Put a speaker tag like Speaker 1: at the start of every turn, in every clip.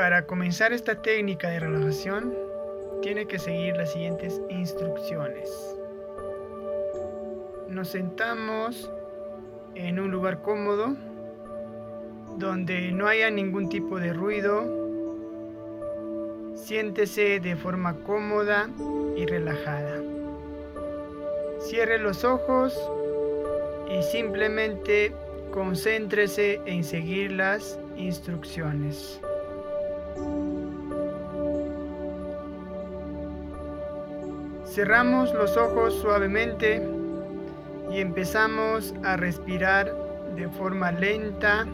Speaker 1: Para comenzar esta técnica de relajación, tiene que seguir las siguientes instrucciones. Nos sentamos en un lugar cómodo, donde no haya ningún tipo de ruido. Siéntese de forma cómoda y relajada. Cierre los ojos y simplemente concéntrese en seguir las instrucciones. Cerramos los ojos suavemente y empezamos a respirar de forma lenta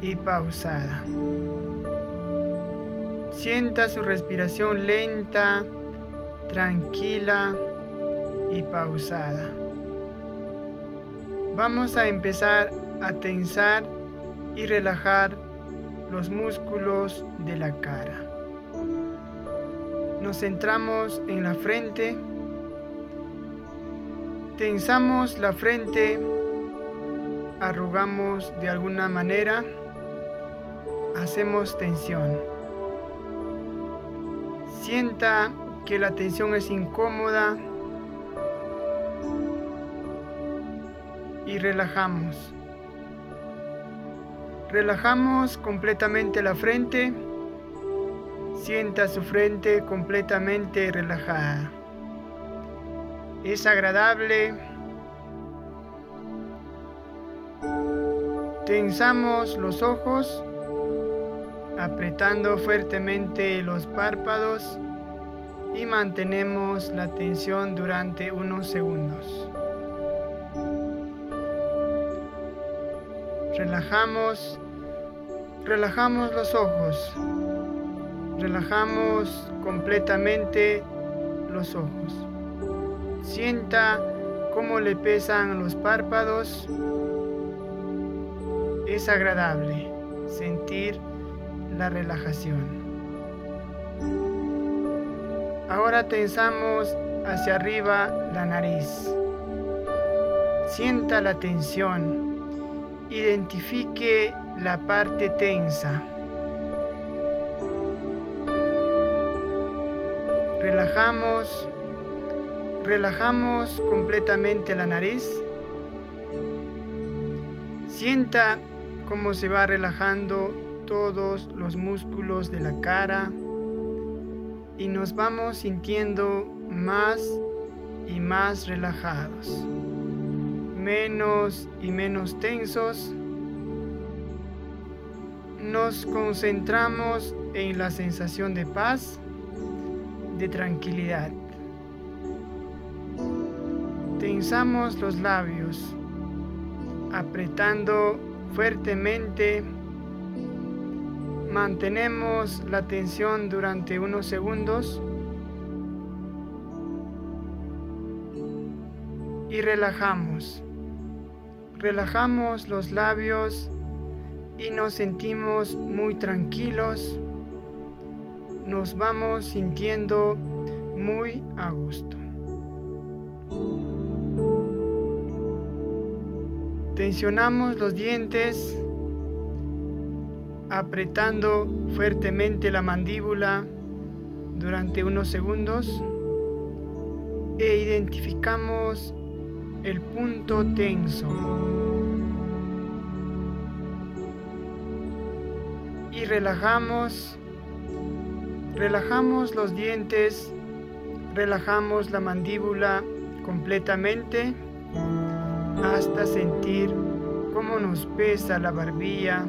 Speaker 1: y pausada. Sienta su respiración lenta, tranquila y pausada. Vamos a empezar a tensar y relajar los músculos de la cara. Nos centramos en la frente, tensamos la frente, arrugamos de alguna manera, hacemos tensión. Sienta que la tensión es incómoda y relajamos. Relajamos completamente la frente. Sienta su frente completamente relajada. Es agradable. Tensamos los ojos, apretando fuertemente los párpados y mantenemos la tensión durante unos segundos. Relajamos, relajamos los ojos, relajamos completamente los ojos. Sienta cómo le pesan los párpados. Es agradable sentir la relajación. Ahora tensamos hacia arriba la nariz. Sienta la tensión Identifique la parte tensa. Relajamos, relajamos completamente la nariz. Sienta cómo se va relajando todos los músculos de la cara. Y nos vamos sintiendo más y más relajados. Menos y menos tensos, nos concentramos en la sensación de paz, de tranquilidad. Tensamos los labios, apretando fuertemente. Mantenemos la tensión durante unos segundos y relajamos relajamos los labios y nos sentimos muy tranquilos, nos vamos sintiendo muy a gusto. Tensionamos los dientes, apretando fuertemente la mandíbula durante unos segundos e identificamos el punto tenso. Y relajamos, relajamos los dientes, relajamos la mandíbula completamente hasta sentir cómo nos pesa la barbilla.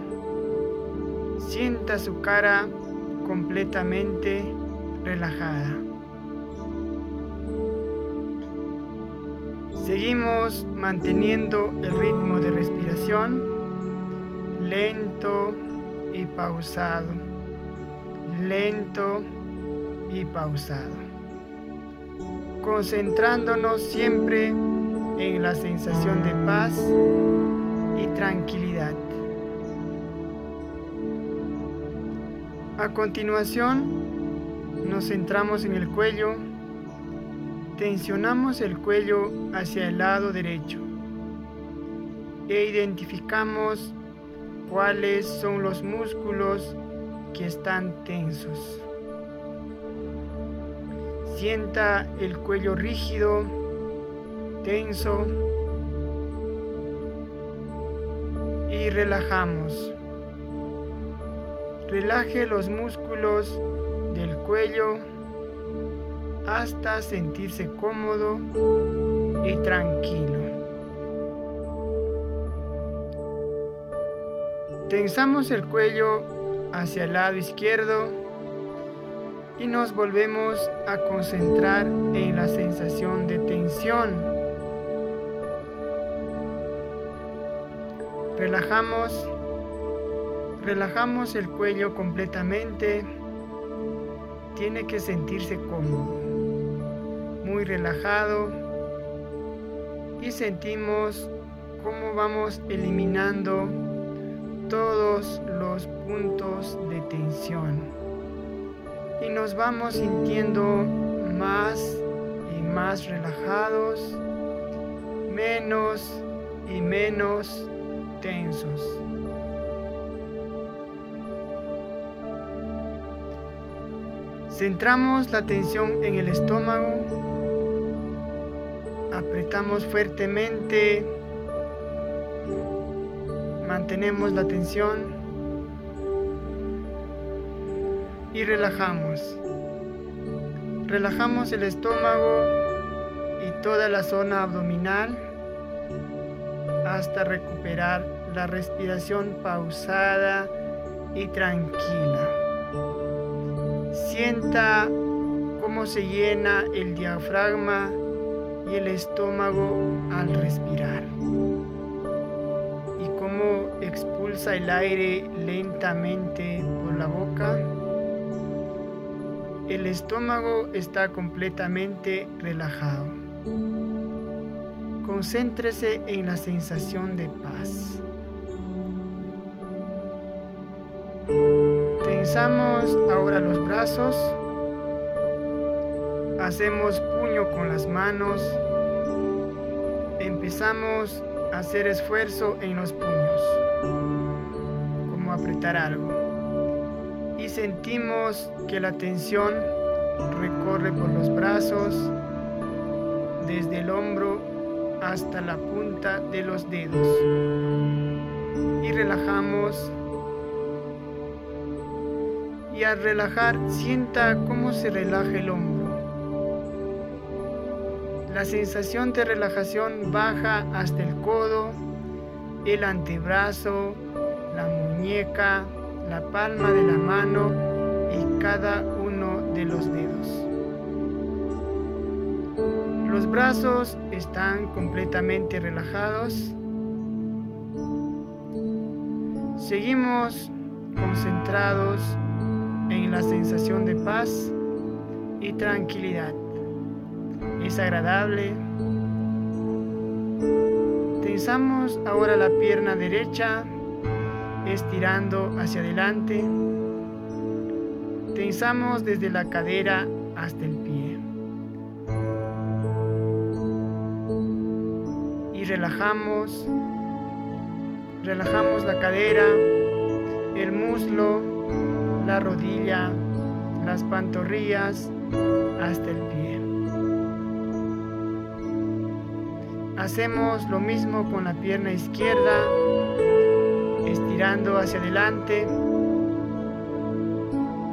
Speaker 1: Sienta su cara completamente relajada. Seguimos manteniendo el ritmo de respiración lento y pausado, lento y pausado, concentrándonos siempre en la sensación de paz y tranquilidad. A continuación, nos centramos en el cuello Tensionamos el cuello hacia el lado derecho e identificamos cuáles son los músculos que están tensos. Sienta el cuello rígido, tenso y relajamos. Relaje los músculos del cuello hasta sentirse cómodo y tranquilo. Tensamos el cuello hacia el lado izquierdo y nos volvemos a concentrar en la sensación de tensión. Relajamos, relajamos el cuello completamente. Tiene que sentirse cómodo, muy relajado y sentimos cómo vamos eliminando todos los puntos de tensión y nos vamos sintiendo más y más relajados, menos y menos tensos. Centramos la tensión en el estómago, apretamos fuertemente Mantenemos la tensión y relajamos. Relajamos el estómago y toda la zona abdominal hasta recuperar la respiración pausada y tranquila. Sienta cómo se llena el diafragma y el estómago al respirar el aire lentamente por la boca. El estómago está completamente relajado. Concéntrese en la sensación de paz. Tensamos ahora los brazos. Hacemos puño con las manos. Empezamos hacer esfuerzo en los puños apretar algo. Y sentimos que la tensión recorre por los brazos, desde el hombro hasta la punta de los dedos. Y relajamos. Y al relajar, sienta cómo se relaja el hombro. La sensación de relajación baja hasta el codo, el antebrazo, la muñeca, la palma de la mano y cada uno de los dedos. Los brazos están completamente relajados. Seguimos concentrados en la sensación de paz y tranquilidad. Es agradable. Tensamos ahora la pierna derecha estirando hacia adelante. Tensamos desde la cadera hasta el pie. Y relajamos. Relajamos la cadera, el muslo, la rodilla, las pantorrillas hasta el pie. Hacemos lo mismo con la pierna izquierda estirando hacia adelante.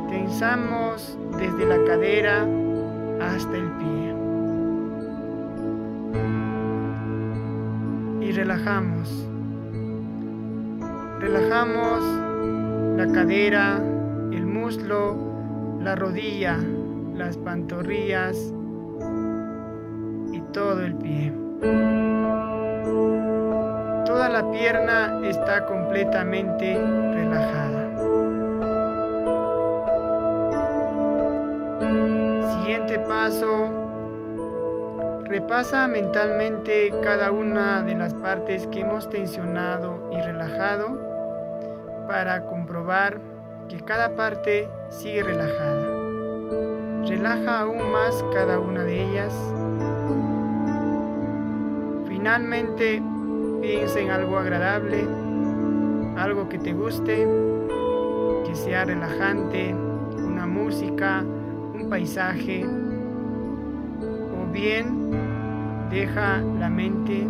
Speaker 1: Tensamos desde la cadera hasta el pie. Y relajamos. Relajamos la cadera, el muslo, la rodilla, las pantorrillas y todo el pie la pierna está completamente relajada. Siguiente paso. Repasa mentalmente cada una de las partes que hemos tensionado y relajado para comprobar que cada parte sigue relajada. Relaja aún más cada una de ellas. Finalmente, Piensa en algo agradable, algo que te guste, que sea relajante, una música, un paisaje, o bien deja la mente